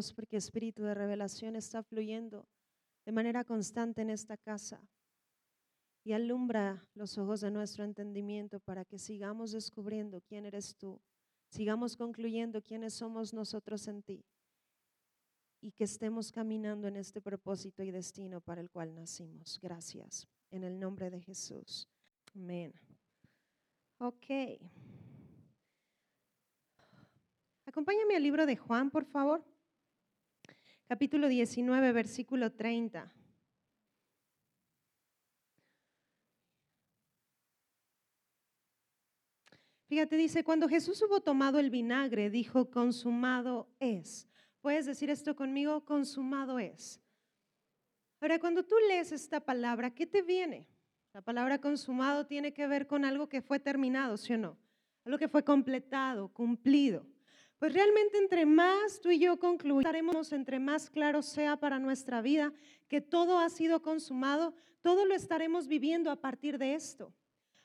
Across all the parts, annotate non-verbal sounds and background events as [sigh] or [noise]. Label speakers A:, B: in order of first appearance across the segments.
A: Dios porque espíritu de revelación está fluyendo de manera constante en esta casa y alumbra los ojos de nuestro entendimiento para que sigamos descubriendo quién eres tú, sigamos concluyendo quiénes somos nosotros en ti y que estemos caminando en este propósito y destino para el cual nacimos. Gracias. En el nombre de Jesús. Amén. Ok. Acompáñame al libro de Juan, por favor. Capítulo 19, versículo 30. Fíjate, dice, cuando Jesús hubo tomado el vinagre, dijo, consumado es. ¿Puedes decir esto conmigo? Consumado es. Ahora, cuando tú lees esta palabra, ¿qué te viene? La palabra consumado tiene que ver con algo que fue terminado, ¿sí o no? Algo que fue completado, cumplido. Pues realmente entre más tú y yo concluiremos, entre más claro sea para nuestra vida que todo ha sido consumado, todo lo estaremos viviendo a partir de esto,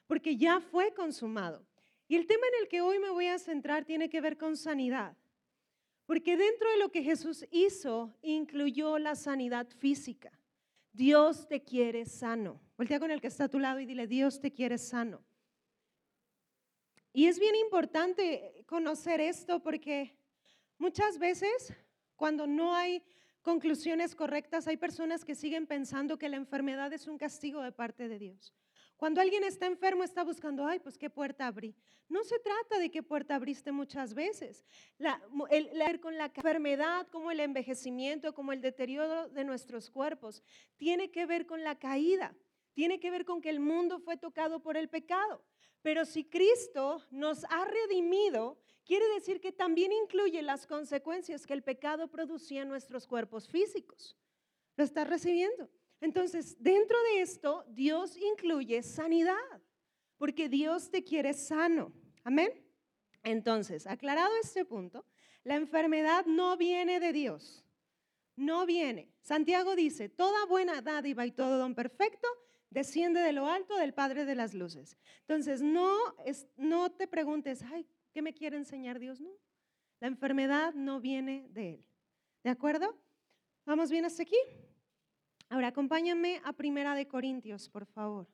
A: porque ya fue consumado. Y el tema en el que hoy me voy a centrar tiene que ver con sanidad. Porque dentro de lo que Jesús hizo incluyó la sanidad física. Dios te quiere sano. Voltea con el que está a tu lado y dile, Dios te quiere sano. Y es bien importante conocer esto porque muchas veces cuando no hay conclusiones correctas, hay personas que siguen pensando que la enfermedad es un castigo de parte de Dios. Cuando alguien está enfermo está buscando, ay, pues qué puerta abrí. No se trata de qué puerta abriste muchas veces. La, el, con la enfermedad, como el envejecimiento, como el deterioro de nuestros cuerpos, tiene que ver con la caída, tiene que ver con que el mundo fue tocado por el pecado. Pero si Cristo nos ha redimido, quiere decir que también incluye las consecuencias que el pecado producía en nuestros cuerpos físicos. ¿Lo estás recibiendo? Entonces, dentro de esto, Dios incluye sanidad, porque Dios te quiere sano. Amén. Entonces, aclarado este punto, la enfermedad no viene de Dios. No viene. Santiago dice, toda buena dádiva y todo don perfecto desciende de lo alto del Padre de las Luces. Entonces, no, es, no te preguntes, ay, ¿qué me quiere enseñar Dios? No. La enfermedad no viene de Él. ¿De acuerdo? ¿Vamos bien hasta aquí? Ahora acompáñame a Primera de Corintios, por favor.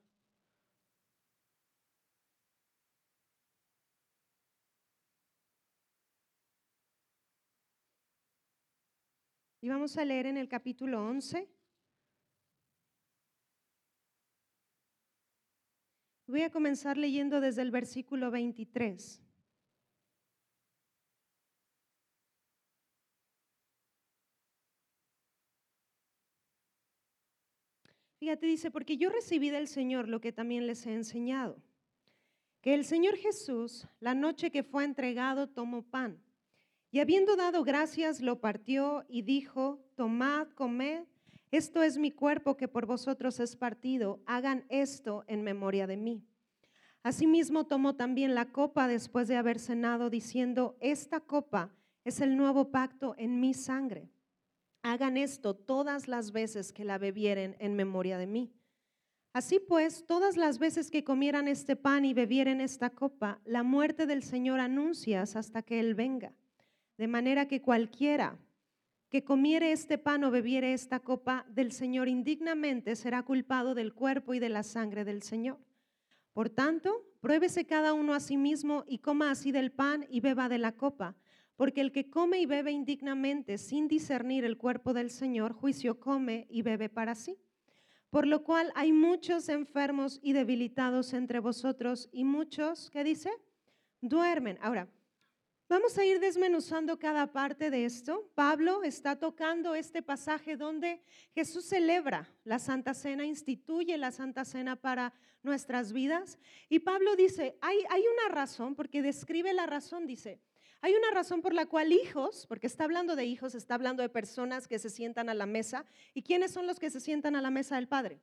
A: Y vamos a leer en el capítulo 11. Voy a comenzar leyendo desde el versículo 23. Fíjate, dice, porque yo recibí del Señor lo que también les he enseñado, que el Señor Jesús, la noche que fue entregado, tomó pan, y habiendo dado gracias, lo partió y dijo, tomad, comed, esto es mi cuerpo que por vosotros es partido, hagan esto en memoria de mí. Asimismo tomó también la copa después de haber cenado, diciendo, esta copa es el nuevo pacto en mi sangre. Hagan esto todas las veces que la bebieren en memoria de mí. Así pues, todas las veces que comieran este pan y bebieren esta copa, la muerte del Señor anuncias hasta que Él venga. De manera que cualquiera que comiere este pan o bebiere esta copa del Señor indignamente será culpado del cuerpo y de la sangre del Señor. Por tanto, pruébese cada uno a sí mismo y coma así del pan y beba de la copa. Porque el que come y bebe indignamente sin discernir el cuerpo del Señor, juicio come y bebe para sí. Por lo cual hay muchos enfermos y debilitados entre vosotros y muchos, ¿qué dice? Duermen. Ahora, vamos a ir desmenuzando cada parte de esto. Pablo está tocando este pasaje donde Jesús celebra la Santa Cena, instituye la Santa Cena para nuestras vidas. Y Pablo dice, hay, hay una razón, porque describe la razón, dice, hay una razón por la cual hijos, porque está hablando de hijos, está hablando de personas que se sientan a la mesa. ¿Y quiénes son los que se sientan a la mesa del Padre?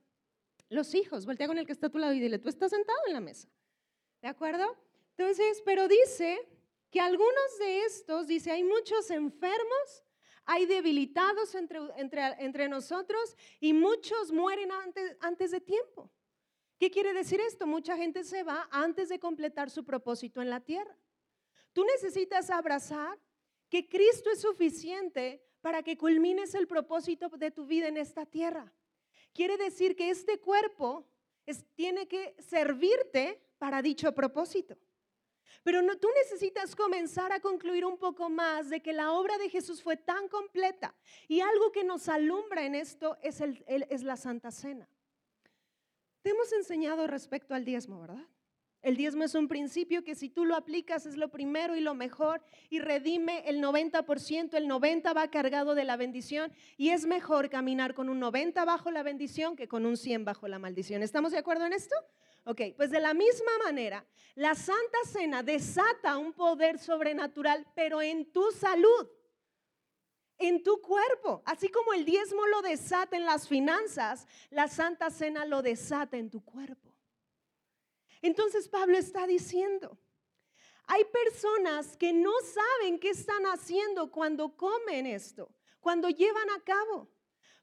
A: Los hijos. Voltea con el que está a tu lado y dile, tú estás sentado en la mesa. ¿De acuerdo? Entonces, pero dice que algunos de estos, dice, hay muchos enfermos, hay debilitados entre, entre, entre nosotros y muchos mueren antes, antes de tiempo. ¿Qué quiere decir esto? Mucha gente se va antes de completar su propósito en la tierra. Tú necesitas abrazar que Cristo es suficiente para que culmines el propósito de tu vida en esta tierra. Quiere decir que este cuerpo tiene que servirte para dicho propósito. Pero no, tú necesitas comenzar a concluir un poco más de que la obra de Jesús fue tan completa y algo que nos alumbra en esto es, la Santa Cena. Te hemos enseñado respecto al diezmo, ¿verdad? El diezmo es un principio que si tú lo aplicas es lo primero y lo mejor y redime el 90%, el 90% va cargado de la bendición y es mejor caminar con un 90 bajo la bendición que con un 100 bajo la maldición. ¿Estamos de acuerdo en esto? Ok, pues de la misma manera, la Santa Cena desata un poder sobrenatural, pero en tu salud, en tu cuerpo. Así como el diezmo lo desata en las finanzas, la Santa Cena lo desata en tu cuerpo. Entonces Pablo está diciendo, hay personas que no saben qué están haciendo cuando comen esto, cuando llevan a cabo.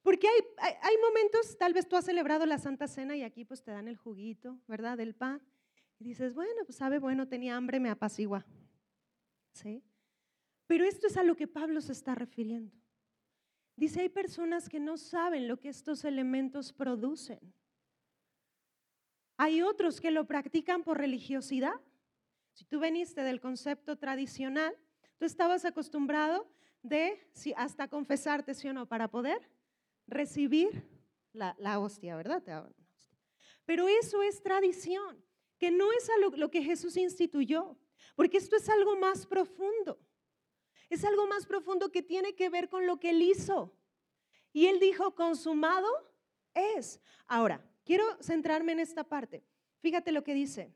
A: Porque hay, hay, momentos, tal vez tú has celebrado la Santa Cena y aquí pues te dan el juguito, ¿verdad? Del pan. Y dices, bueno, pues sabe, bueno, tenía hambre, me apacigua. ¿Sí? Pero esto es a lo que Pablo se está refiriendo. Dice, hay personas que no saben lo que estos elementos producen. Hay otros que lo practican por religiosidad. Si tú veniste del concepto tradicional, tú estabas acostumbrado de si hasta confesarte, sí o no, para poder recibir la, hostia, ¿verdad? Pero eso es tradición, que no es lo que Jesús instituyó, porque esto es algo más profundo. Es algo más profundo que tiene que ver con lo que él hizo. Y él dijo, consumado es. Ahora, Quiero centrarme en esta parte. Fíjate lo que dice.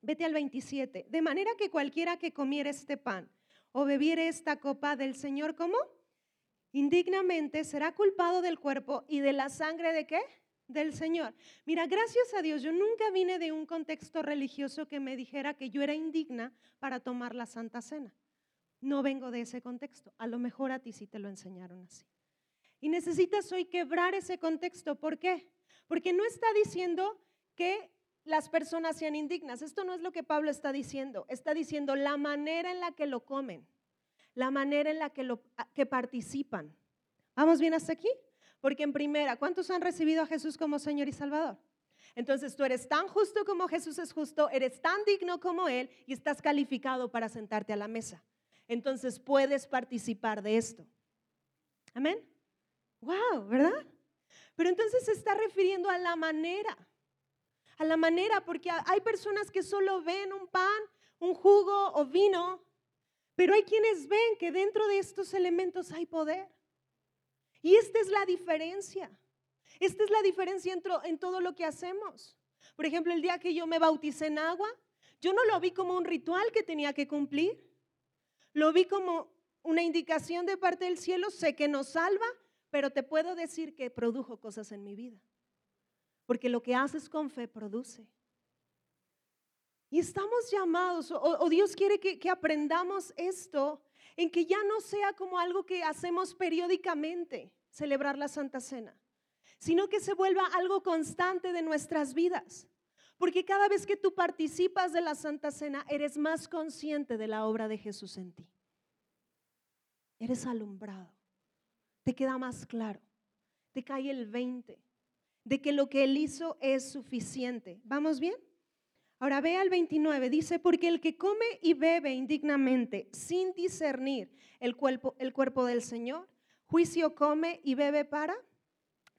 A: Vete al 27. De manera que cualquiera que comiera este pan o bebiere esta copa del Señor, ¿cómo? Indignamente será culpado del cuerpo y de la sangre de qué? Del Señor. Mira, gracias a Dios, yo nunca vine de un contexto religioso que me dijera que yo era indigna para tomar la Santa Cena. No vengo de ese contexto. A lo mejor a ti sí te lo enseñaron así. Y necesitas hoy quebrar ese contexto. ¿Por qué? Porque no está diciendo que las personas sean indignas. Esto no es lo que Pablo está diciendo. Está diciendo la manera en la que lo comen, la manera en la que, lo, que participan. ¿Vamos bien hasta aquí? Porque en primera, ¿cuántos han recibido a Jesús como Señor y Salvador? Entonces tú eres tan justo como Jesús es justo, eres tan digno como Él y estás calificado para sentarte a la mesa. Entonces puedes participar de esto. Amén. Wow, ¿verdad? Pero entonces se está refiriendo a la manera, a la manera, porque hay personas que solo ven un pan, un jugo o vino, pero hay quienes ven que dentro de estos elementos hay poder. Y esta es la diferencia. Esta es la diferencia en, en todo lo que hacemos. Por ejemplo, el día que yo me bauticé en agua, yo no lo vi como un ritual que tenía que cumplir. Lo vi como una indicación de parte del cielo, sé que nos salva, pero te puedo decir que produjo cosas en mi vida. Porque lo que haces con fe produce. Y estamos llamados, o, Dios quiere que, que aprendamos esto, en que ya no sea como algo que hacemos periódicamente, celebrar la Santa Cena, sino que se vuelva algo constante de nuestras vidas. Porque cada vez que tú participas de la Santa Cena, eres más consciente de la obra de Jesús en ti. Eres alumbrado te queda más claro, te cae el 20 de que lo que él hizo es suficiente. ¿Vamos bien? Ahora ve al 29, dice, porque el que come y bebe indignamente sin discernir el cuerpo, el cuerpo del Señor, juicio come y bebe para,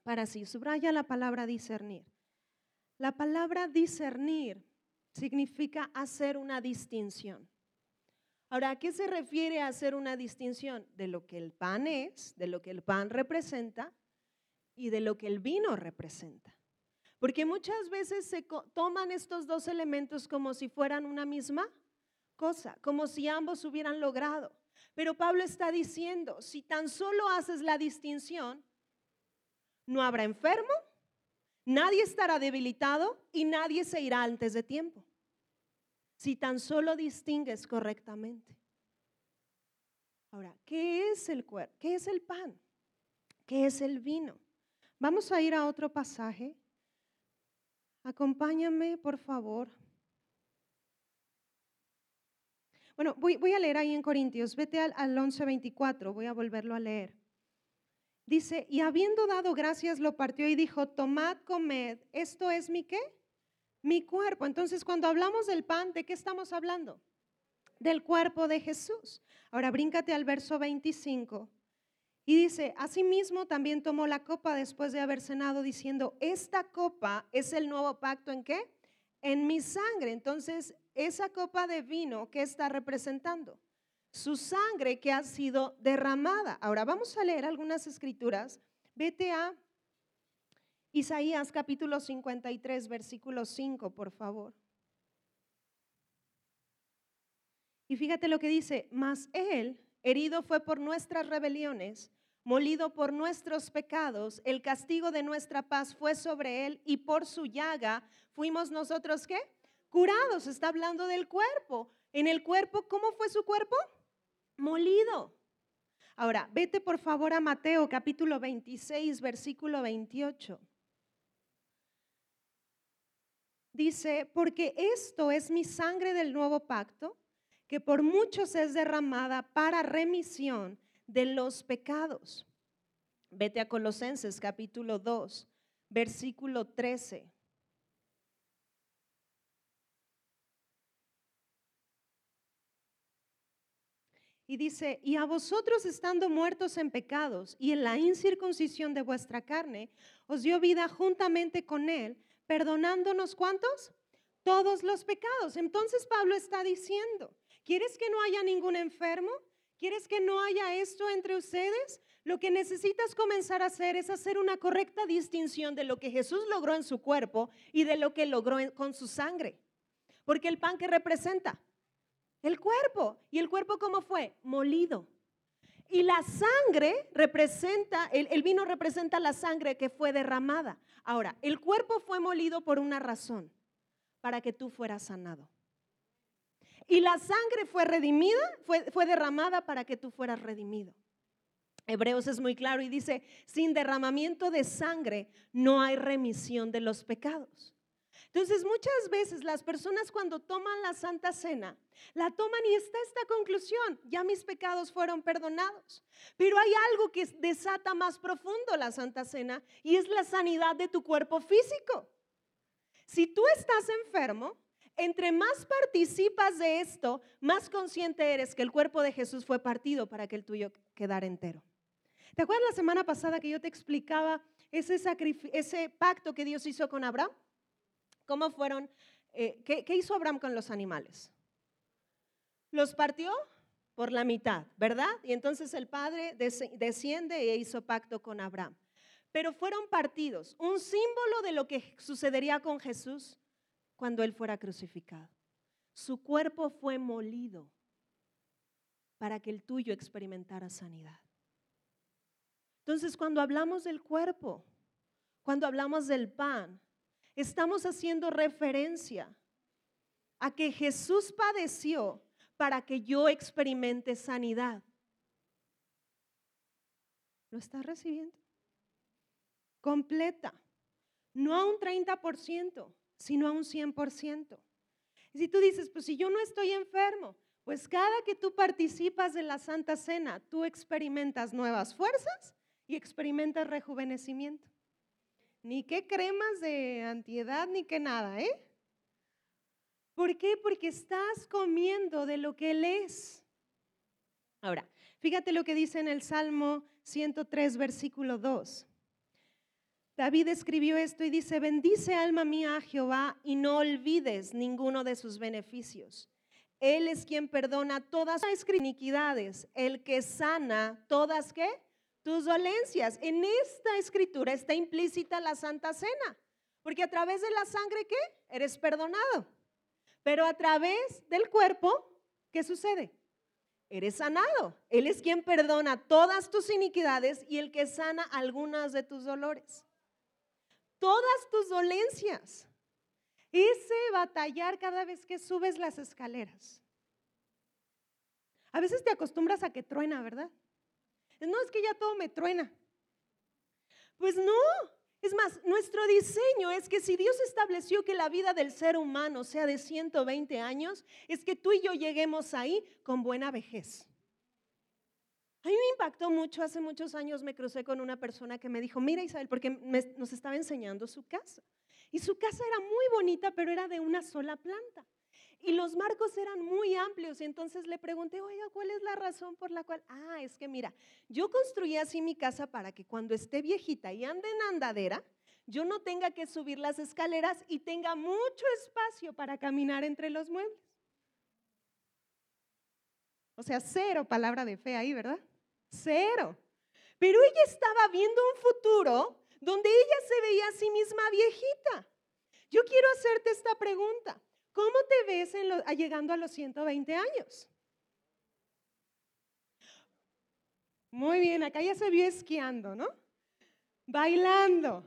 A: para sí. Subraya la palabra discernir. La palabra discernir significa hacer una distinción. Ahora, ¿a qué se refiere a hacer una distinción? De lo que el pan es, de lo que el pan representa y de lo que el vino representa. Porque muchas veces se toman estos dos elementos como si fueran una misma cosa, como si ambos hubieran logrado. Pero Pablo está diciendo, si tan solo haces la distinción, no habrá enfermo, nadie estará debilitado y nadie se irá antes de tiempo si tan solo distingues correctamente. Ahora, ¿qué es el cuerpo? ¿Qué es el pan? ¿Qué es el vino? Vamos a ir a otro pasaje. Acompáñame, por favor. Bueno, voy, a leer ahí en Corintios. Vete al, al 11.24, voy a volverlo a leer. Dice, y habiendo dado gracias, lo partió y dijo, tomad, comed, esto es mi qué? Mi cuerpo. Entonces, cuando hablamos del pan, ¿de qué estamos hablando? Del cuerpo de Jesús. Ahora, bríncate al verso 25. Y dice, asimismo también tomó la copa después de haber cenado, diciendo, esta copa es el nuevo pacto en qué? En mi sangre. Entonces, esa copa de vino, ¿qué está representando? Su sangre que ha sido derramada. Ahora vamos a leer algunas escrituras. Vete a Isaías capítulo 53, versículo 5, por favor. Y fíjate lo que dice, mas Él herido fue por nuestras rebeliones, molido por nuestros pecados, el castigo de nuestra paz fue sobre Él y por su llaga fuimos nosotros qué? Curados, está hablando del cuerpo. En el cuerpo, ¿cómo fue su cuerpo? Molido. Ahora, vete por favor a Mateo capítulo 26, versículo 28. Dice, porque esto es mi sangre del nuevo pacto, que por muchos es derramada para remisión de los pecados. Vete a Colosenses capítulo 2, versículo 13. Y dice, y a vosotros estando muertos en pecados y en la incircuncisión de vuestra carne, os dio vida juntamente con él, perdonándonos cuántos? Todos los pecados. Entonces Pablo está diciendo, ¿quieres que no haya ningún enfermo? ¿Quieres que no haya esto entre ustedes? Lo que necesitas comenzar a hacer es hacer una correcta distinción de lo que Jesús logró en su cuerpo y de lo que logró con su sangre. Porque el pan que representa, el cuerpo. ¿Y el cuerpo cómo fue? Molido. Y la sangre representa, el, vino representa la sangre que fue derramada. Ahora, el cuerpo fue molido por una razón, para que tú fueras sanado. Y la sangre fue redimida, fue, fue derramada para que tú fueras redimido. Hebreos es muy claro y dice, sin derramamiento de sangre no hay remisión de los pecados. Entonces muchas veces las personas cuando toman la Santa Cena, la toman y está esta conclusión, ya mis pecados fueron perdonados. Pero hay algo que desata más profundo la Santa Cena y es la sanidad de tu cuerpo físico. Si tú estás enfermo, entre más participas de esto, más consciente eres que el cuerpo de Jesús fue partido para que el tuyo quedara entero. ¿Te acuerdas la semana pasada que yo te explicaba ese, pacto que Dios hizo con Abraham? ¿Cómo fueron? Eh, ¿qué, hizo Abraham con los animales? Los partió por la mitad, ¿verdad? Y entonces el padre desciende e hizo pacto con Abraham. Pero fueron partidos, un símbolo de lo que sucedería con Jesús cuando él fuera crucificado. Su cuerpo fue molido para que el tuyo experimentara sanidad. Entonces, cuando hablamos del cuerpo, cuando hablamos del pan, estamos haciendo referencia a que Jesús padeció para que yo experimente sanidad. ¿Lo estás recibiendo? Completa. No a un 30%, sino a un 100%. Y si tú dices, pues si yo no estoy enfermo, pues cada que tú participas de la Santa Cena, tú experimentas nuevas fuerzas y experimentas rejuvenecimiento. Ni qué cremas de antiedad, ni qué nada, ¿eh? ¿Por qué? Porque estás comiendo de lo que Él es. Ahora, fíjate lo que dice en el Salmo 103, versículo 2. David escribió esto y dice, bendice alma mía a Jehová y no olvides ninguno de sus beneficios. Él es quien perdona todas las iniquidades, el que sana todas, ¿qué? tus dolencias. En esta escritura está implícita la Santa Cena, porque a través de la sangre, ¿qué? Eres perdonado. Pero a través del cuerpo, ¿qué sucede? Eres sanado. Él es quien perdona todas tus iniquidades y el que sana algunas de tus dolores. Todas tus dolencias. Ese batallar cada vez que subes las escaleras. A veces te acostumbras a que truena, ¿verdad? No, es que ya todo me truena. Pues no. Es más, nuestro diseño es que si Dios estableció que la vida del ser humano sea de 120 años, es que tú y yo lleguemos ahí con buena vejez. A mí me impactó mucho, hace muchos años me crucé con una persona que me dijo, mira Isabel, porque nos estaba enseñando su casa. Y su casa era muy bonita, pero era de una sola planta. Y los marcos eran muy amplios. Y entonces le pregunté, oiga, ¿cuál es la razón por la cual? Ah, es que mira, yo construí así mi casa para que cuando esté viejita y ande en andadera, yo no tenga que subir las escaleras y tenga mucho espacio para caminar entre los muebles. O sea, cero palabra de fe ahí, ¿verdad? Cero. Pero ella estaba viendo un futuro donde ella se veía a sí misma viejita. Yo quiero hacerte esta pregunta. ¿Cómo te ves llegando a los 120 años? Muy bien, acá ya se vio esquiando, ¿no? Bailando.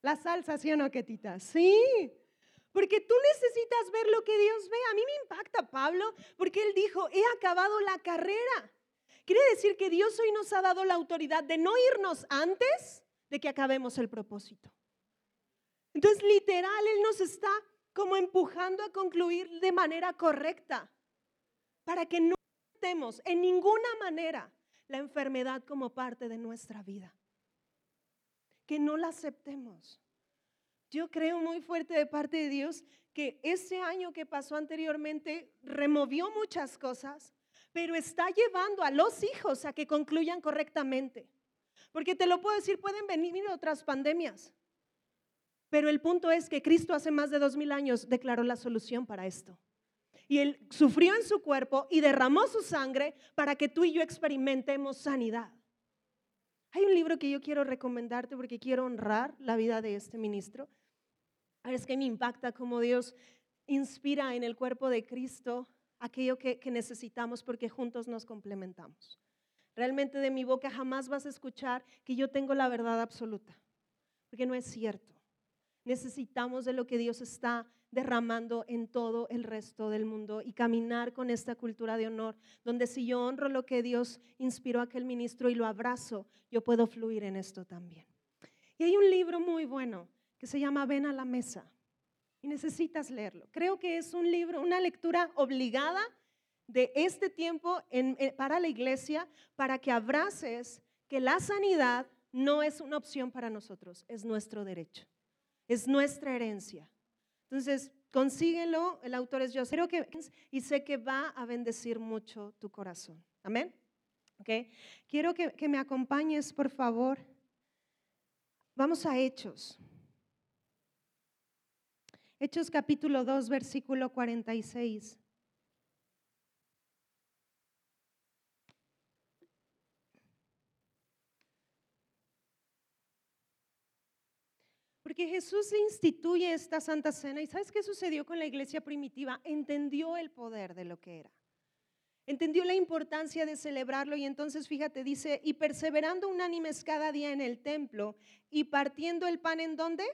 A: La salsa, ¿sí o no, Ketita? Sí. Porque tú necesitas ver lo que Dios ve. A mí me impacta Pablo porque él dijo, he acabado la carrera. Quiere decir que Dios hoy nos ha dado la autoridad de no irnos antes de que acabemos el propósito. Entonces, literal, Él nos está como empujando a concluir de manera correcta para que no aceptemos en ninguna manera la enfermedad como parte de nuestra vida. Que no la aceptemos. Yo creo muy fuerte de parte de Dios que ese año que pasó anteriormente removió muchas cosas, pero está llevando a los hijos a que concluyan correctamente. Porque te lo puedo decir, pueden venir otras pandemias, pero el punto es que Cristo hace más de dos mil años declaró la solución para esto. Y Él sufrió en su cuerpo y derramó su sangre para que tú y yo experimentemos sanidad. Hay un libro que yo quiero recomendarte porque quiero honrar la vida de este ministro. Es que me impacta cómo Dios inspira en el cuerpo de Cristo aquello que, necesitamos porque juntos nos complementamos. Realmente de mi boca jamás vas a escuchar que yo tengo la verdad absoluta, porque no es cierto necesitamos de lo que Dios está derramando en todo el resto del mundo y caminar con esta cultura de honor, donde si yo honro lo que Dios inspiró a aquel ministro y lo abrazo, yo puedo fluir en esto también. Y hay un libro muy bueno que se llama Ven a la mesa y necesitas leerlo. Creo que es un libro, una lectura obligada de este tiempo para la iglesia, para que abraces que la sanidad no es una opción para nosotros, es nuestro derecho es nuestra herencia. Entonces, consíguelo, el autor es yo, creo que, y sé que va a bendecir mucho tu corazón. Amén. Okay. Quiero que, que me acompañes, por favor. Vamos a Hechos. Hechos capítulo 2, versículo 46. Porque Jesús instituye esta Santa Cena y ¿sabes qué sucedió con la iglesia primitiva? Entendió el poder de lo que era. Entendió la importancia de celebrarlo y entonces fíjate, dice, y perseverando unánimes cada día en el templo y partiendo el pan en dónde?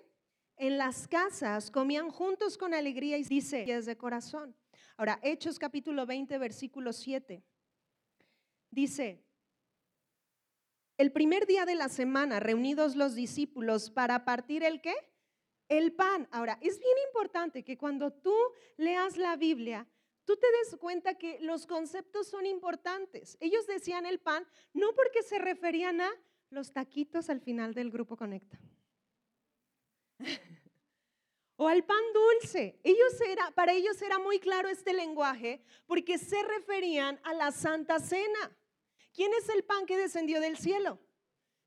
A: En las casas, comían juntos con alegría y dice, es de corazón. Ahora, Hechos capítulo 20, versículo 7. Dice, el primer día de la semana, reunidos los discípulos para partir el qué? El pan. Ahora, es bien importante que cuando tú leas la Biblia, tú te des cuenta que los conceptos son importantes. Ellos decían el pan no porque se referían a los taquitos al final del grupo Conecta. [laughs] o al pan dulce. Ellos era, para ellos era muy claro este lenguaje porque se referían a la Santa Cena. ¿Quién es el pan que descendió del cielo?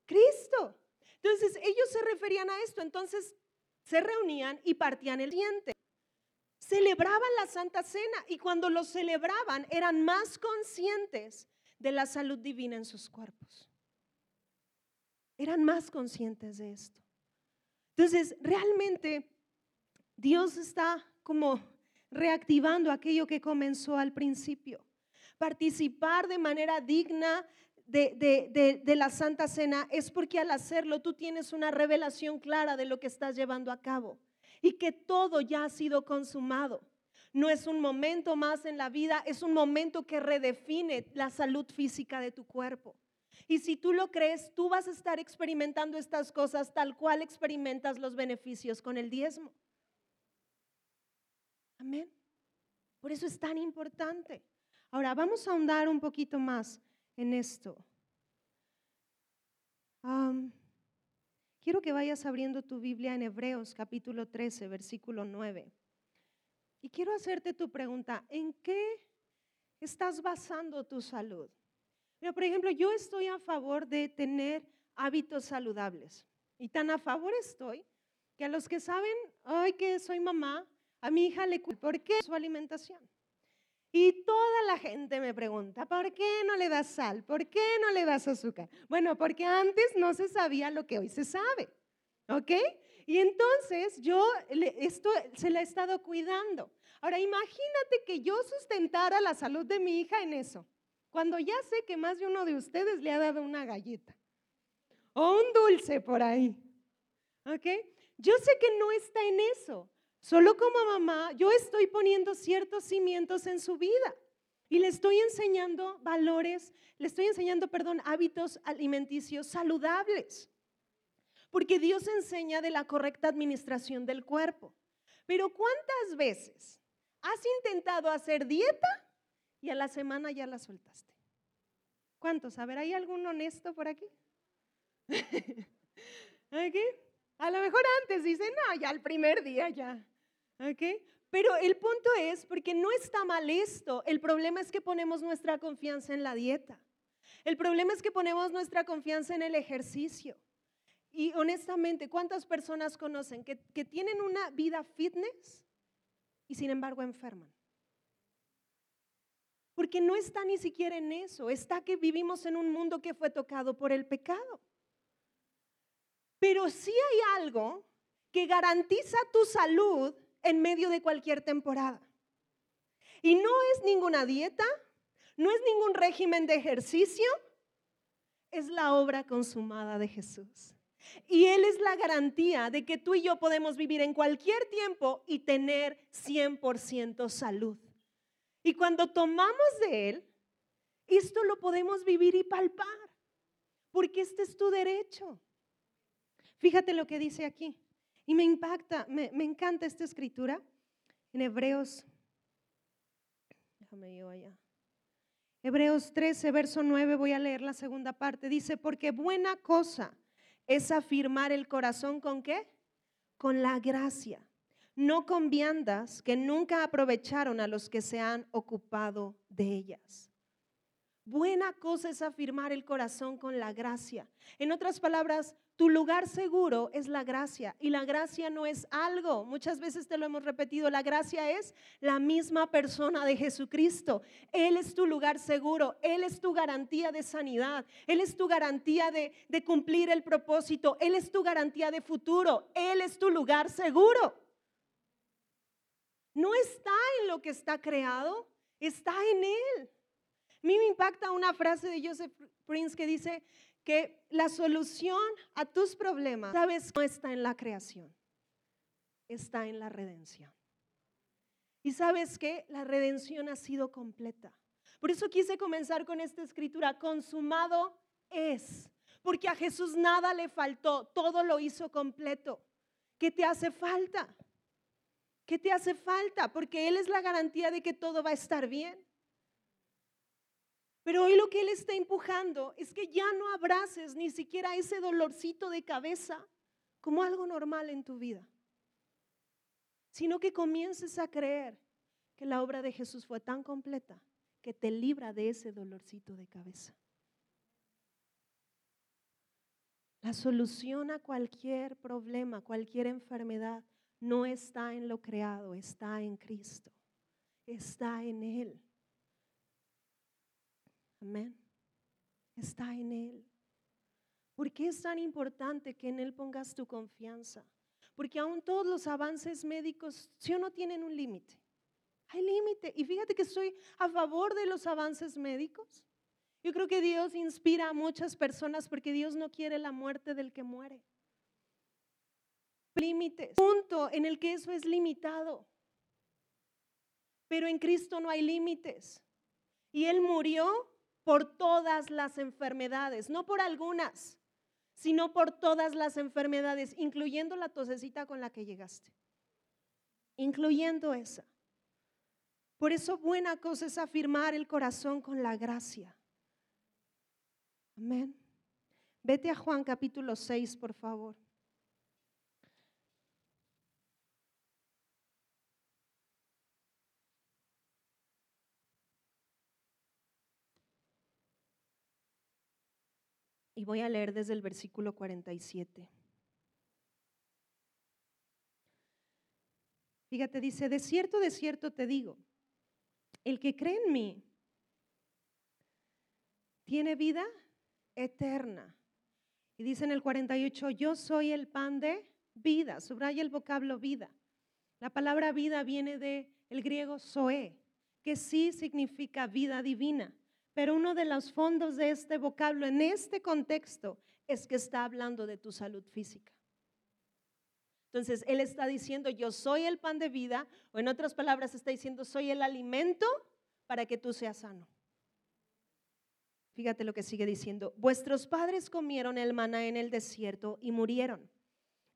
A: Cristo. Entonces ellos se referían a esto, entonces se reunían y partían el diente. Celebraban la Santa Cena y cuando lo celebraban eran más conscientes de la salud divina en sus cuerpos. Eran más conscientes de esto. Entonces, realmente Dios está como reactivando aquello que comenzó al principio participar de manera digna de, la Santa Cena es porque al hacerlo tú tienes una revelación clara de lo que estás llevando a cabo y que todo ya ha sido consumado. No es un momento más en la vida, es un momento que redefine la salud física de tu cuerpo. Y si tú lo crees, tú vas a estar experimentando estas cosas tal cual experimentas los beneficios con el diezmo. Amén. Por eso es tan importante. Ahora vamos a ahondar un poquito más en esto. quiero que vayas abriendo tu Biblia en Hebreos capítulo 13, versículo 9. Y quiero hacerte tu pregunta, ¿en qué estás basando tu salud? Mira, por ejemplo, yo estoy a favor de tener hábitos saludables. Y tan a favor estoy que a los que saben, hoy que soy mamá, a mi hija le ¿por qué su alimentación? Y toda la gente me pregunta, ¿por qué no le das sal? ¿Por qué no le das azúcar? Bueno, porque antes no se sabía lo que hoy se sabe. ¿Ok? Y entonces yo esto se la he estado cuidando. Ahora imagínate que yo sustentara la salud de mi hija en eso, cuando ya sé que más de uno de ustedes le ha dado una galleta o un dulce por ahí. ¿Ok? Yo sé que no está en eso. Solo como mamá, yo estoy poniendo ciertos cimientos en su vida y le estoy enseñando valores, le estoy enseñando, perdón, hábitos alimenticios saludables. Porque Dios enseña de la correcta administración del cuerpo. Pero ¿cuántas veces has intentado hacer dieta y a la semana ya la soltaste? ¿Cuántos? A ver, ¿hay algún honesto por aquí? [laughs] ¿Aquí? A lo mejor antes dicen, no, ya el primer día ya. ¿Ok? Pero el punto es, porque no está mal esto, el problema es que ponemos nuestra confianza en la dieta. El problema es que ponemos nuestra confianza en el ejercicio. Y honestamente, ¿cuántas personas conocen que, que tienen una vida fitness y sin embargo enferman? Porque no está ni siquiera en eso, está que vivimos en un mundo que fue tocado por el pecado. Pero sí hay algo que garantiza tu salud en medio de cualquier temporada. Y no es ninguna dieta, no es ningún régimen de ejercicio, es la obra consumada de Jesús. Y Él es la garantía de que tú y yo podemos vivir en cualquier tiempo y tener 100% salud. Y cuando tomamos de Él, esto lo podemos vivir y palpar, porque este es tu derecho. Fíjate lo que dice aquí. Y me impacta, me, encanta esta escritura en Hebreos. Déjame yo allá. Hebreos 13, verso 9, voy a leer la segunda parte. Dice, porque buena cosa es afirmar el corazón con qué? Con la gracia, no con viandas que nunca aprovecharon a los que se han ocupado de ellas. Buena cosa es afirmar el corazón con la gracia. En otras palabras, tu lugar seguro es la gracia y la gracia no es algo, muchas veces te lo hemos repetido, la gracia es la misma persona de Jesucristo. Él es tu lugar seguro, Él es tu garantía de sanidad, Él es tu garantía de, de cumplir el propósito, Él es tu garantía de futuro, Él es tu lugar seguro. No está en lo que está creado, está en Él. A mí me impacta una frase de Joseph Prince que dice que la solución a tus problemas, sabes, no está en la creación, está en la redención. Y sabes que la redención ha sido completa. Por eso quise comenzar con esta escritura, consumado es, porque a Jesús nada le faltó, todo lo hizo completo. ¿Qué te hace falta? ¿Qué te hace falta? Porque Él es la garantía de que todo va a estar bien. Pero hoy lo que Él está empujando es que ya no abraces ni siquiera ese dolorcito de cabeza como algo normal en tu vida, sino que comiences a creer que la obra de Jesús fue tan completa que te libra de ese dolorcito de cabeza. La solución a cualquier problema, cualquier enfermedad, no está en lo creado, está en Cristo, está en Él. Amén. Está en Él. ¿Por qué es tan importante que en Él pongas tu confianza? Porque aún todos los avances médicos, si no tienen un límite. Hay límite. Y fíjate que estoy a favor de los avances médicos. Yo creo que Dios inspira a muchas personas porque Dios no quiere la muerte del que muere. Límites. Punto en el que eso es limitado. Pero en Cristo no hay límites. Y Él murió por todas las enfermedades, no por algunas, sino por todas las enfermedades, incluyendo la tosecita con la que llegaste, incluyendo esa. Por eso buena cosa es afirmar el corazón con la gracia. Amén. Vete a Juan capítulo 6, por favor. Y voy a leer desde el versículo 47. Fíjate, dice, de cierto, de cierto te digo, el que cree en mí tiene vida eterna. Y dice en el 48, yo soy el pan de vida. Subraya el vocablo vida. La palabra vida viene del el griego zoe, que sí significa vida divina. Pero uno de los fondos de este vocablo en este contexto es que está hablando de tu salud física. Entonces, Él está diciendo, yo soy el pan de vida, o en otras palabras está diciendo, soy el alimento para que tú seas sano. Fíjate lo que sigue diciendo, vuestros padres comieron el maná en el desierto y murieron.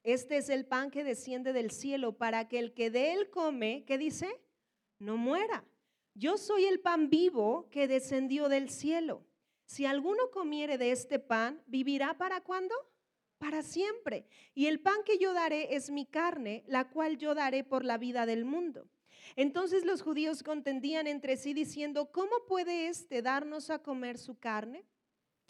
A: Este es el pan que desciende del cielo para que el que de él come, ¿qué dice? No muera. Yo soy el pan vivo que descendió del cielo. Si alguno comiere de este pan, ¿vivirá para cuándo? Para siempre. Y el pan que yo daré es mi carne, la cual yo daré por la vida del mundo. Entonces los judíos contendían entre sí diciendo, ¿cómo puede éste darnos a comer su carne?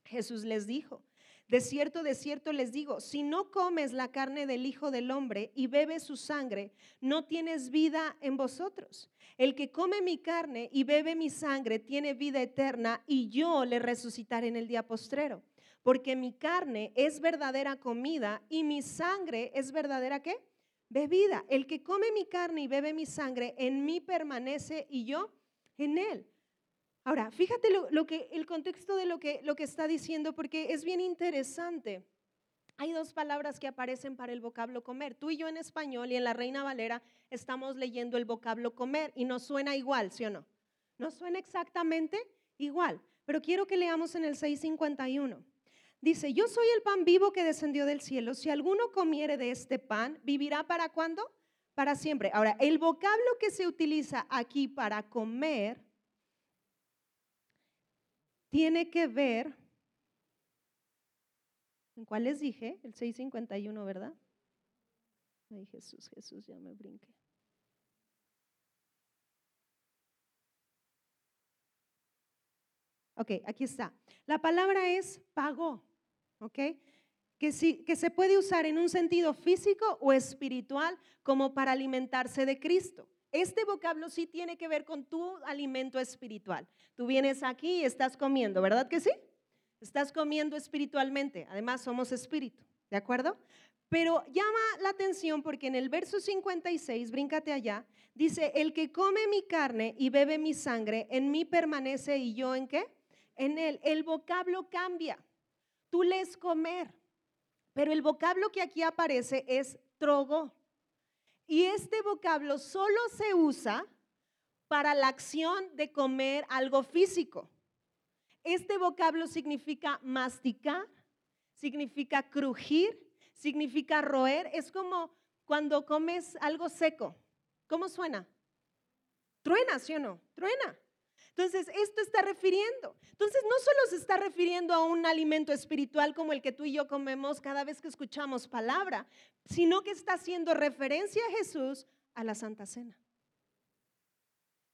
A: Jesús les dijo, de cierto, de cierto les digo, si no comes la carne del Hijo del Hombre y bebes su sangre, no tienes vida en vosotros. El que come mi carne y bebe mi sangre tiene vida eterna y yo le resucitaré en el día postrero. Porque mi carne es verdadera comida y mi sangre es verdadera qué? Bebida. El que come mi carne y bebe mi sangre en mí permanece y yo en él. Ahora, fíjate lo, que, el contexto de lo que, lo que está diciendo porque es bien interesante. Hay dos palabras que aparecen para el vocablo comer. Tú y yo en español y en la Reina Valera estamos leyendo el vocablo comer y nos suena igual, ¿sí o no? No suena exactamente igual, pero quiero que leamos en el 651. Dice, yo soy el pan vivo que descendió del cielo. Si alguno comiere de este pan, ¿vivirá para cuándo? Para siempre. Ahora, el vocablo que se utiliza aquí para comer tiene que ver, ¿en cuál les dije? El 651, ¿verdad? Ay, Jesús, Jesús, ya me brinqué. Ok, aquí está. La palabra es pagó, ¿ok? Que, sí, que se puede usar en un sentido físico o espiritual como para alimentarse de Cristo. Este vocablo sí tiene que ver con tu alimento espiritual. Tú vienes aquí y estás comiendo, ¿verdad que sí? Estás comiendo espiritualmente. Además, somos espíritu, ¿de acuerdo? Pero llama la atención porque en el verso 56, bríncate allá, dice, el que come mi carne y bebe mi sangre, en mí permanece y yo en qué? En él. El vocablo cambia. Tú lees comer, pero el vocablo que aquí aparece es trogo. Y este vocablo solo se usa para la acción de comer algo físico. Este vocablo significa masticar, significa crujir, significa roer. Es como cuando comes algo seco. ¿Cómo suena? Truena, ¿sí o no? Truena. Entonces, esto está refiriendo. Entonces, no solo se está refiriendo a un alimento espiritual como el que tú y yo comemos cada vez que escuchamos palabra, sino que está haciendo referencia a Jesús a la Santa Cena.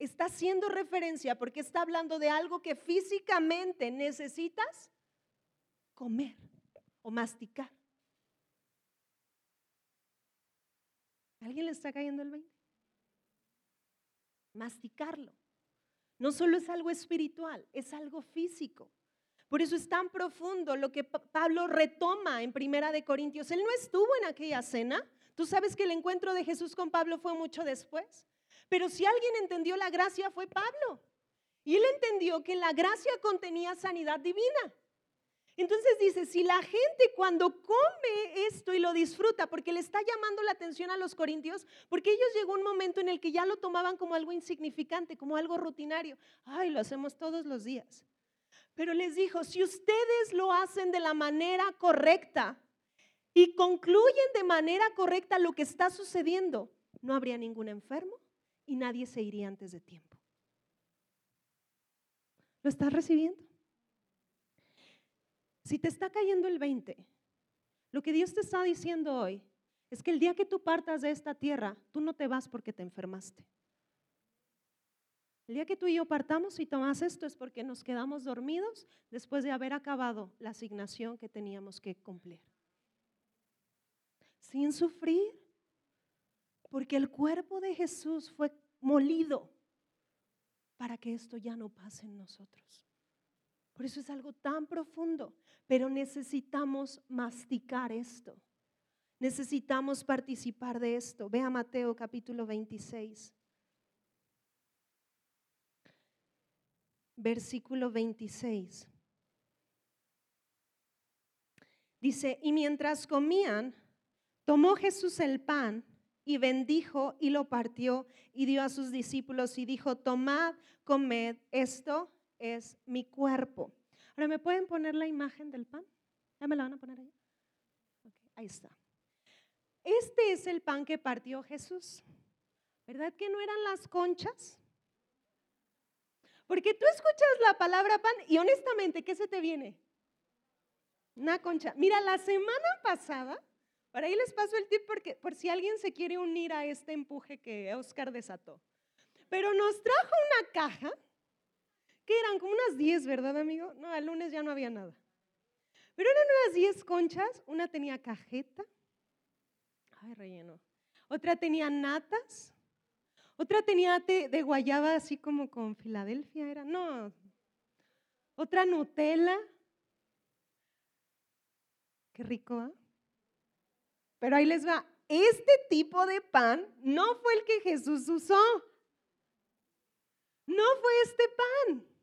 A: Está haciendo referencia porque está hablando de algo que físicamente necesitas comer o masticar. ¿Alguien le está cayendo el 20? Masticarlo. No solo es algo espiritual, es algo físico. Por eso es tan profundo lo que Pablo retoma en Primera de Corintios. Él no estuvo en aquella cena. Tú sabes que el encuentro de Jesús con Pablo fue mucho después. Pero si alguien entendió la gracia fue Pablo. Y él entendió que la gracia contenía sanidad divina. Entonces dice, si la gente cuando come esto y lo disfruta, porque le está llamando la atención a los corintios, porque ellos llegó un momento en el que ya lo tomaban como algo insignificante, como algo rutinario. Ay, lo hacemos todos los días. Pero les dijo, si ustedes lo hacen de la manera correcta y concluyen de manera correcta lo que está sucediendo, no habría ningún enfermo y nadie se iría antes de tiempo. ¿Lo estás recibiendo? Si te está cayendo el 20, lo que Dios te está diciendo hoy es que el día que tú partas de esta tierra, tú no te vas porque te enfermaste. El día que tú y yo partamos y tomas esto es porque nos quedamos dormidos después de haber acabado la asignación que teníamos que cumplir. Sin sufrir, porque el cuerpo de Jesús fue molido para que esto ya no pase en nosotros. Por eso es algo tan profundo, pero necesitamos masticar esto. Necesitamos participar de esto. Ve a Mateo capítulo 26. Versículo 26. Dice, y mientras comían, tomó Jesús el pan y bendijo y lo partió y dio a sus discípulos y dijo, tomad, comed, esto es mi cuerpo. Ahora, ¿me pueden poner la imagen del pan? ¿Ya me la van a poner ahí? ahí está. Este es el pan que partió Jesús. ¿Verdad que no eran las conchas? Porque tú escuchas la palabra pan y honestamente, ¿qué se te viene? Una concha. Mira, la semana pasada, por ahí les paso el tip porque, por si alguien se quiere unir a este empuje que Oscar desató. Pero nos trajo una caja que eran como unas 10, ¿verdad, amigo? No, el lunes ya no había nada. Pero eran unas 10 conchas, una tenía cajeta, ay, relleno, otra tenía natas, otra tenía té de guayaba así como con Filadelfia, era, no, otra Nutella, qué rico, ¿eh? Pero ahí les va, este tipo de pan no fue el que Jesús usó. No fue este pan.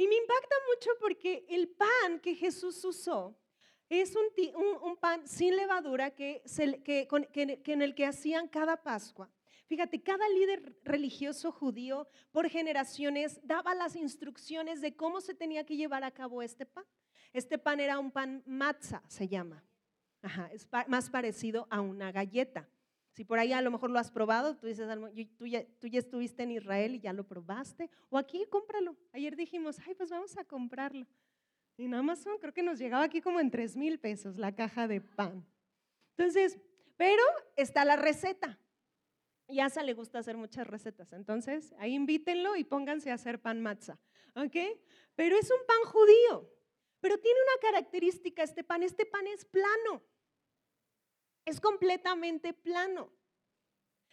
A: Y me impacta mucho porque el pan que Jesús usó es un, pan sin levadura que, en el que hacían cada Pascua. Fíjate, cada líder religioso judío por generaciones daba las instrucciones de cómo se tenía que llevar a cabo este pan. Este pan era un pan matzah, se llama. es más parecido a una galleta. Si por ahí a lo mejor lo has probado, tú dices, tú ya, estuviste en Israel y ya lo probaste, o aquí cómpralo. Ayer dijimos, ay, pues vamos a comprarlo. Y en Amazon creo que nos llegaba aquí como en 3 mil pesos la caja de pan. Entonces, pero está la receta. Y a Asa le gusta hacer muchas recetas. Entonces, ahí invítenlo y pónganse a hacer pan matza. ¿Ok? Pero es un pan judío. Pero tiene una característica este pan. Este pan es plano es completamente plano.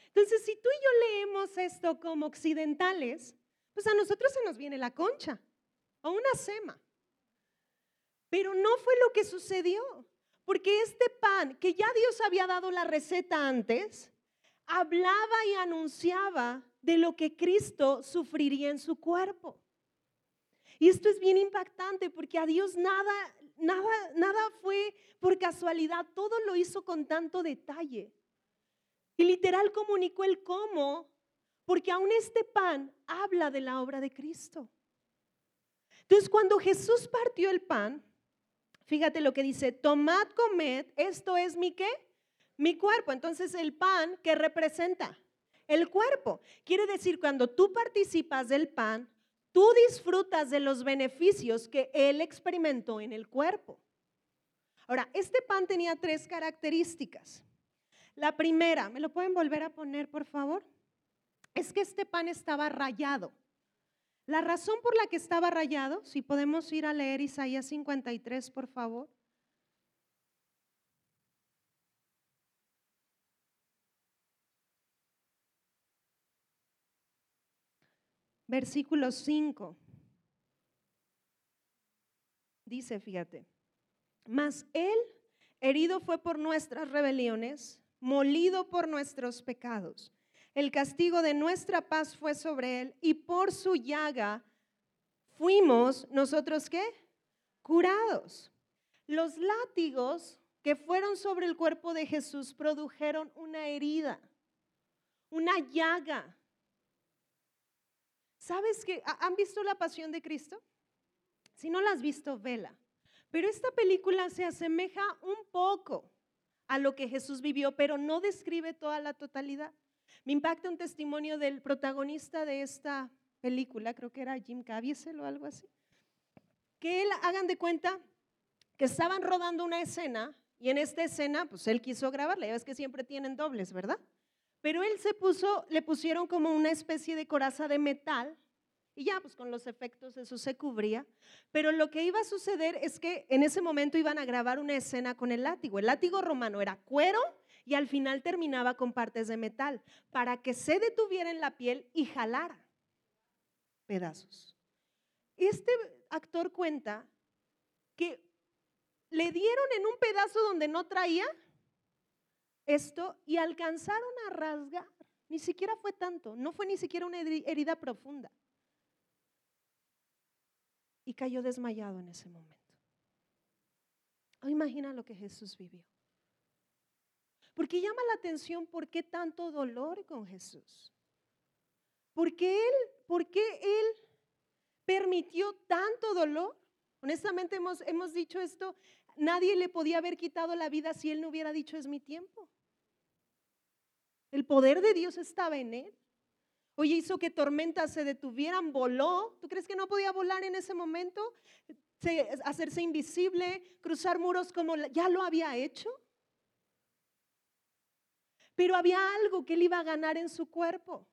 A: Entonces, si tú y yo leemos esto como occidentales, pues a nosotros se nos viene la concha o una sema. Pero no fue lo que sucedió, porque este pan, que ya Dios había dado la receta antes, hablaba y anunciaba de lo que Cristo sufriría en su cuerpo. Y esto es bien impactante porque a Dios nada nada, nada fue por casualidad, todo lo hizo con tanto detalle. Y literal comunicó el cómo, porque aún este pan habla de la obra de Cristo. Entonces, cuando Jesús partió el pan, fíjate lo que dice, tomad, comed, esto es mi qué? Mi cuerpo. Entonces, el pan, ¿qué representa? El cuerpo. Quiere decir, cuando tú participas del pan, tú disfrutas de los beneficios que Él experimentó en el cuerpo. Ahora, este pan tenía tres características. La primera, ¿me lo pueden volver a poner, por favor? Es que este pan estaba rayado. La razón por la que estaba rayado, si podemos ir a leer Isaías 53, por favor. Versículo 5. Dice, fíjate, mas Él herido fue por nuestras rebeliones, molido por nuestros pecados. El castigo de nuestra paz fue sobre Él y por su llaga fuimos nosotros qué? Curados. Los látigos que fueron sobre el cuerpo de Jesús produjeron una herida, una llaga ¿Sabes que han visto la pasión de Cristo? Si no la has visto, vela. Pero esta película se asemeja un poco a lo que Jesús vivió, pero no describe toda la totalidad. Me impacta un testimonio del protagonista de esta película, creo que era Jim Caviezel o algo así, que él, hagan de cuenta, que estaban rodando una escena y en esta escena, pues él quiso grabarla, ya ves que siempre tienen dobles, ¿verdad? Pero él se puso, le pusieron como una especie de coraza de metal y ya, pues con los efectos eso se cubría. Pero lo que iba a suceder es que en ese momento iban a grabar una escena con el látigo. El látigo romano era cuero y al final terminaba con partes de metal para que se detuviera en la piel y jalara pedazos. Este actor cuenta que le dieron en un pedazo donde no traía esto y alcanzaron a rasgar. Ni siquiera fue tanto, no fue ni siquiera una herida profunda. Y cayó desmayado en ese momento. Oh, imagina lo que Jesús vivió. Porque llama la atención por qué tanto dolor con Jesús. Porque él, por qué él permitió tanto dolor. Honestamente hemos, hemos dicho esto, nadie le podía haber quitado la vida si él no hubiera dicho es mi tiempo. El poder de Dios estaba en él. Oye, hizo que tormentas se detuvieran, voló. ¿Tú crees que no podía volar en ese momento? hacerse invisible, cruzar muros como ya lo había hecho. Pero había algo que él iba a ganar en su cuerpo.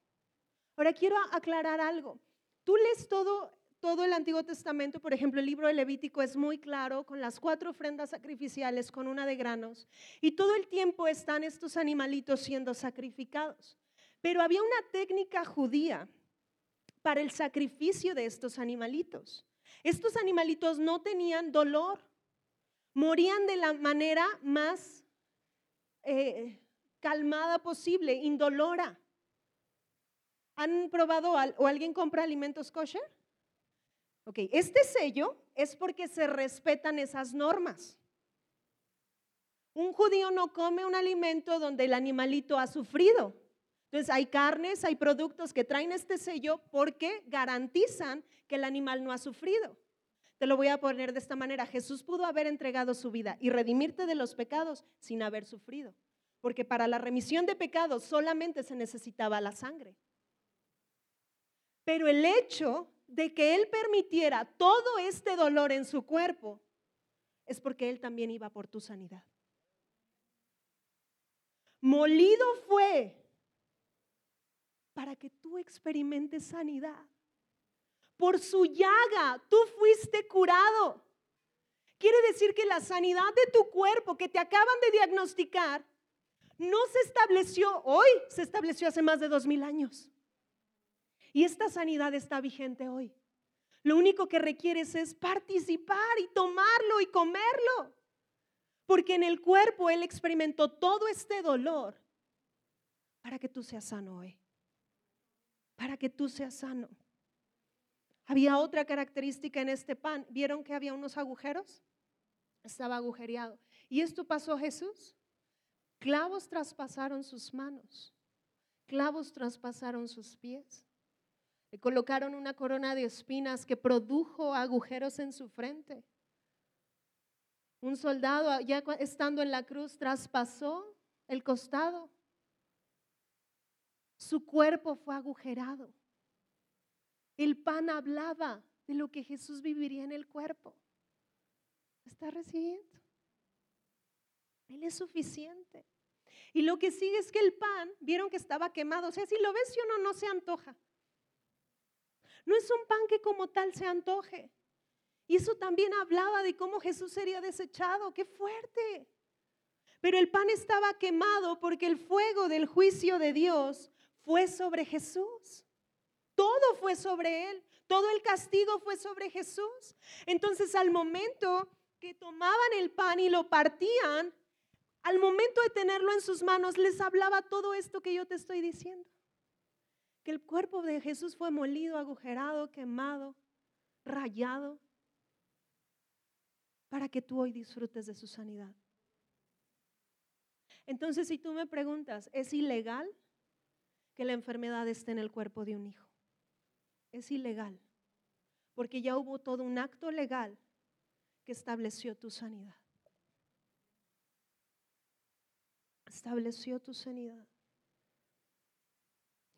A: Ahora quiero aclarar algo. Tú lees todo todo el Antiguo Testamento, por ejemplo, el libro de Levítico es muy claro con las cuatro ofrendas sacrificiales, con una de granos, y todo el tiempo están estos animalitos siendo sacrificados. Pero había una técnica judía para el sacrificio de estos animalitos. Estos animalitos no tenían dolor, morían de la manera más eh, calmada posible, indolora. ¿Han probado o alguien compra alimentos kosher? Ok, este sello es porque se respetan esas normas. Un judío no come un alimento donde el animalito ha sufrido. Entonces hay carnes, hay productos que traen este sello porque garantizan que el animal no ha sufrido. Te lo voy a poner de esta manera. Jesús pudo haber entregado su vida y redimirte de los pecados sin haber sufrido. Porque para la remisión de pecados solamente se necesitaba la sangre. Pero el hecho de que Él permitiera todo este dolor en su cuerpo es porque Él también iba por tu sanidad. Molido fue para que tú experimentes sanidad. Por su llaga tú fuiste curado. Quiere decir que la sanidad de tu cuerpo que te acaban de diagnosticar no se estableció hoy, se estableció hace más de dos mil años. Y esta sanidad está vigente hoy. Lo único que requieres es participar y tomarlo y comerlo. Porque en el cuerpo Él experimentó todo este dolor para que tú seas sano hoy. Para que tú seas sano. Había otra característica en este pan. ¿Vieron que había unos agujeros? Estaba agujereado. ¿Y esto pasó Jesús? Clavos traspasaron sus manos. Clavos traspasaron sus pies. Colocaron una corona de espinas que produjo agujeros en su frente. Un soldado, ya estando en la cruz, traspasó el costado. Su cuerpo fue agujerado. El pan hablaba de lo que Jesús viviría en el cuerpo. ¿Está recibiendo? Él es suficiente. Y lo que sigue es que el pan, vieron que estaba quemado. O sea, si lo ves, si uno no se antoja. No es un pan que como tal se antoje. Y eso también hablaba de cómo Jesús sería desechado. ¡Qué fuerte! Pero el pan estaba quemado porque el fuego del juicio de Dios fue sobre Jesús. Todo fue sobre él. Todo el castigo fue sobre Jesús. Entonces al momento que tomaban el pan y lo partían, al momento de tenerlo en sus manos, les hablaba todo esto que yo te estoy diciendo que el cuerpo de Jesús fue molido, agujerado, quemado, rayado, para que tú hoy disfrutes de su sanidad. Entonces, si tú me preguntas, ¿es ilegal que la enfermedad esté en el cuerpo de un hijo? Es ilegal, porque ya hubo todo un acto legal que estableció tu sanidad. Estableció tu sanidad.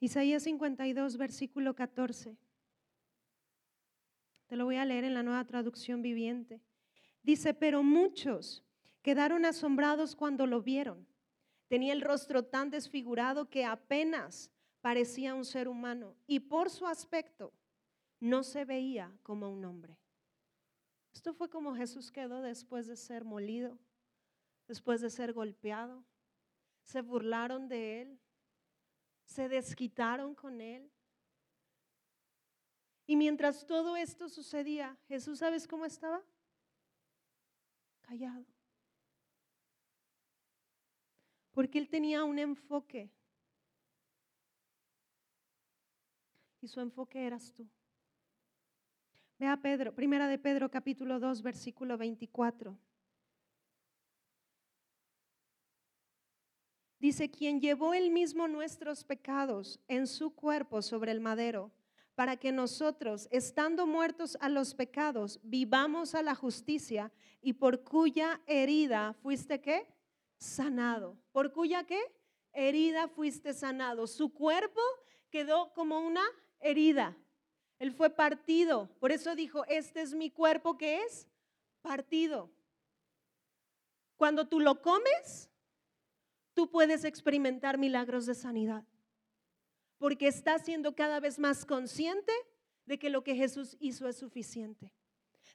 A: Isaías 52, versículo 14. Te lo voy a leer en la nueva traducción viviente. Dice, pero muchos quedaron asombrados cuando lo vieron. Tenía el rostro tan desfigurado que apenas parecía un ser humano y por su aspecto no se veía como un hombre. Esto fue como Jesús quedó después de ser molido, después de ser golpeado. Se burlaron de él, se desquitaron con él. Y mientras todo esto sucedía, Jesús, ¿sabes cómo estaba? Callado. Porque él tenía un enfoque. Y su enfoque eras tú. Ve a Pedro, primera de Pedro capítulo 2, versículo 24. Dice, quien llevó él mismo nuestros pecados en su cuerpo sobre el madero, para que nosotros, estando muertos a los pecados, vivamos a la justicia y por cuya herida fuiste qué? Sanado. ¿Por cuya qué? Herida fuiste sanado. Su cuerpo quedó como una herida. Él fue partido. Por eso dijo, este es mi cuerpo que es partido. Cuando tú lo comes, tú puedes experimentar milagros de sanidad. Porque estás siendo cada vez más consciente de que lo que Jesús hizo es suficiente.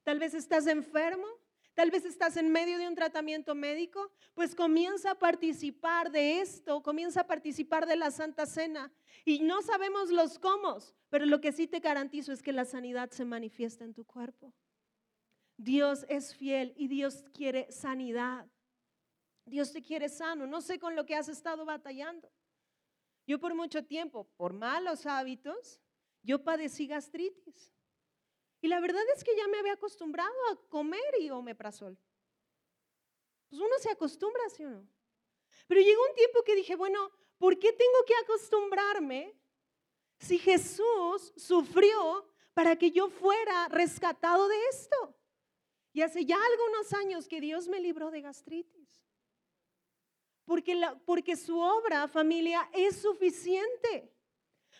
A: Tal vez estás enfermo, Tal vez estás en medio de un tratamiento médico, pues comienza a participar de esto, comienza a participar de la Santa Cena. Y no sabemos los cómo, pero lo que sí te garantizo es que la sanidad se manifiesta en tu cuerpo. Dios es fiel y Dios quiere sanidad. Dios te quiere sano. No sé con lo que has estado batallando. Yo por mucho tiempo, por malos hábitos, yo padecí gastritis. Y la verdad es que ya me había acostumbrado a comer y omeprazol. Pues uno se acostumbra, ¿sí o no? Pero llegó un tiempo que dije, bueno, ¿por qué tengo que acostumbrarme si Jesús sufrió para que yo fuera rescatado de esto? Y hace ya algunos años que Dios me libró de gastritis. Porque, la, porque su obra, familia, es suficiente.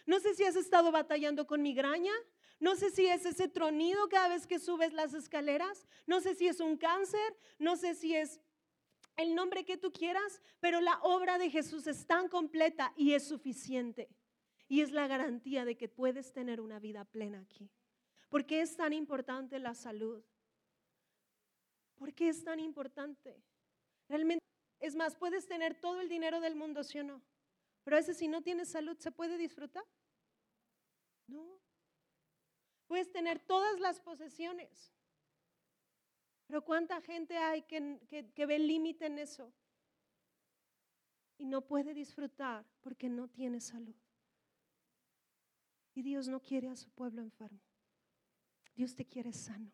A: No sé si has estado batallando con migraña, no sé si es ese tronido cada vez que subes las escaleras. No sé si es un cáncer. No sé si es el nombre que tú quieras. Pero la obra de Jesús es tan completa y es suficiente. Y es la garantía de que puedes tener una vida plena aquí. ¿Por qué es tan importante la salud? ¿Por qué es tan importante? Realmente, es más, puedes tener todo el dinero del mundo, ¿sí o no? Pero a veces si no tienes salud, ¿se puede disfrutar? No. Puedes tener todas las posesiones. Pero ¿cuánta gente hay que, que, ve límite en eso? Y no puede disfrutar porque no tiene salud. Y Dios no quiere a su pueblo enfermo. Dios te quiere sano.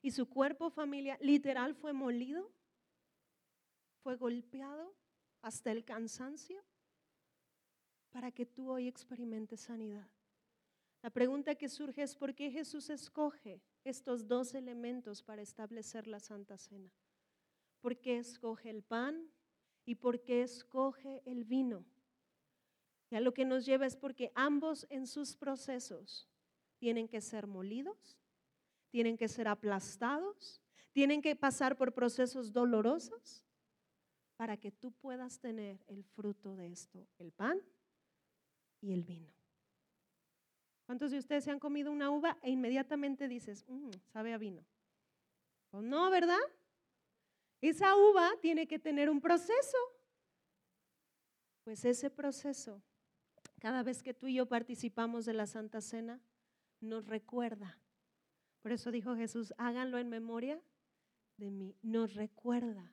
A: Y su cuerpo, familia, literal fue molido, fue golpeado hasta el cansancio para que tú hoy experimentes sanidad. La pregunta que surge es por qué Jesús escoge estos dos elementos para establecer la Santa Cena. ¿Por qué escoge el pan y por qué escoge el vino? Y a lo que nos lleva es porque ambos en sus procesos tienen que ser molidos, tienen que ser aplastados, tienen que pasar por procesos dolorosos para que tú puedas tener el fruto de esto, el pan y el vino. ¿Cuántos de ustedes se han comido una uva e inmediatamente dices, mm, sabe a vino? Pues no, ¿verdad? Esa uva tiene que tener un proceso. Pues ese proceso, cada vez que tú y yo participamos de la Santa Cena, nos recuerda. Por eso dijo Jesús, háganlo en memoria de mí. Nos recuerda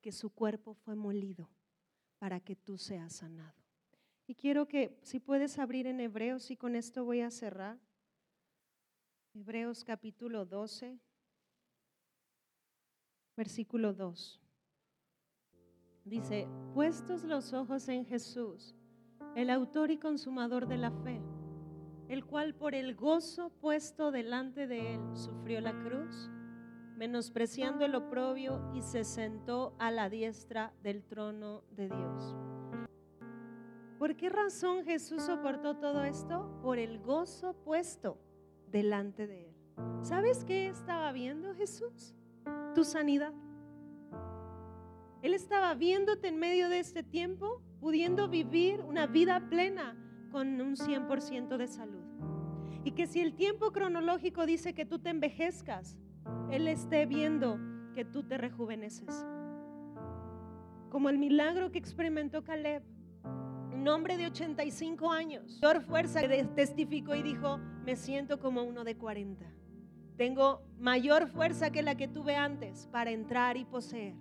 A: que su cuerpo fue molido para que tú seas sanado. Y quiero que si puedes abrir en Hebreos y con esto voy a cerrar. Hebreos capítulo 12, versículo 2. Dice, puestos los ojos en Jesús, el autor y consumador de la fe, el cual por el gozo puesto delante de él sufrió la cruz, menospreciando el oprobio y se sentó a la diestra del trono de Dios. ¿Por qué razón Jesús soportó todo esto? Por el gozo puesto delante de él. ¿Sabes qué estaba viendo Jesús? tu sanidad. Él estaba viéndote en medio de este tiempo, pudiendo vivir una vida plena con un 100% de salud. Y que si el tiempo cronológico dice que tú te envejezcas, Él esté viendo que tú te rejuveneces. Como el milagro que experimentó Caleb, un hombre de 85 años, mayor fuerza, testificó y dijo, me siento como uno de 40. Tengo mayor fuerza que la que tuve antes para entrar y poseer.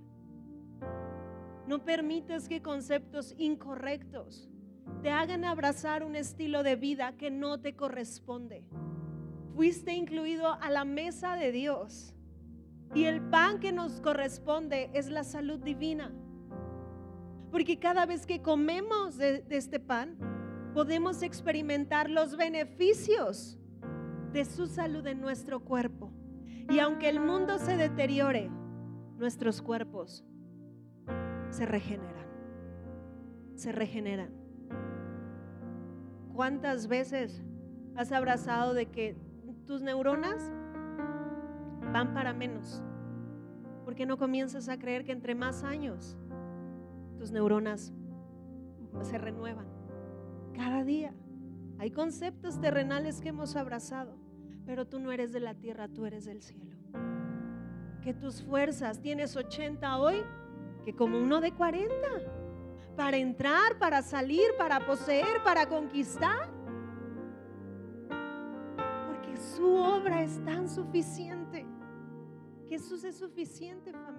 A: No permites que conceptos incorrectos te hagan abrazar un estilo de vida que no te corresponde. Fuiste incluido a la mesa de Dios y el pan que nos corresponde es la salud divina. Porque cada vez que comemos de, este pan, podemos experimentar los beneficios de su salud en nuestro cuerpo. Y aunque el mundo se deteriore, nuestros cuerpos se regeneran. Se regeneran. ¿Cuántas veces has abrazado de que tus neuronas van para menos? Porque no comienzas a creer que entre más años tus neuronas se renuevan cada día. Hay conceptos terrenales que hemos abrazado, pero tú no eres de la tierra, tú eres del cielo. Que tus fuerzas, tienes 80 hoy, que como uno de 40, para entrar, para salir, para poseer, para conquistar. Su obra es tan suficiente. Jesús es suficiente para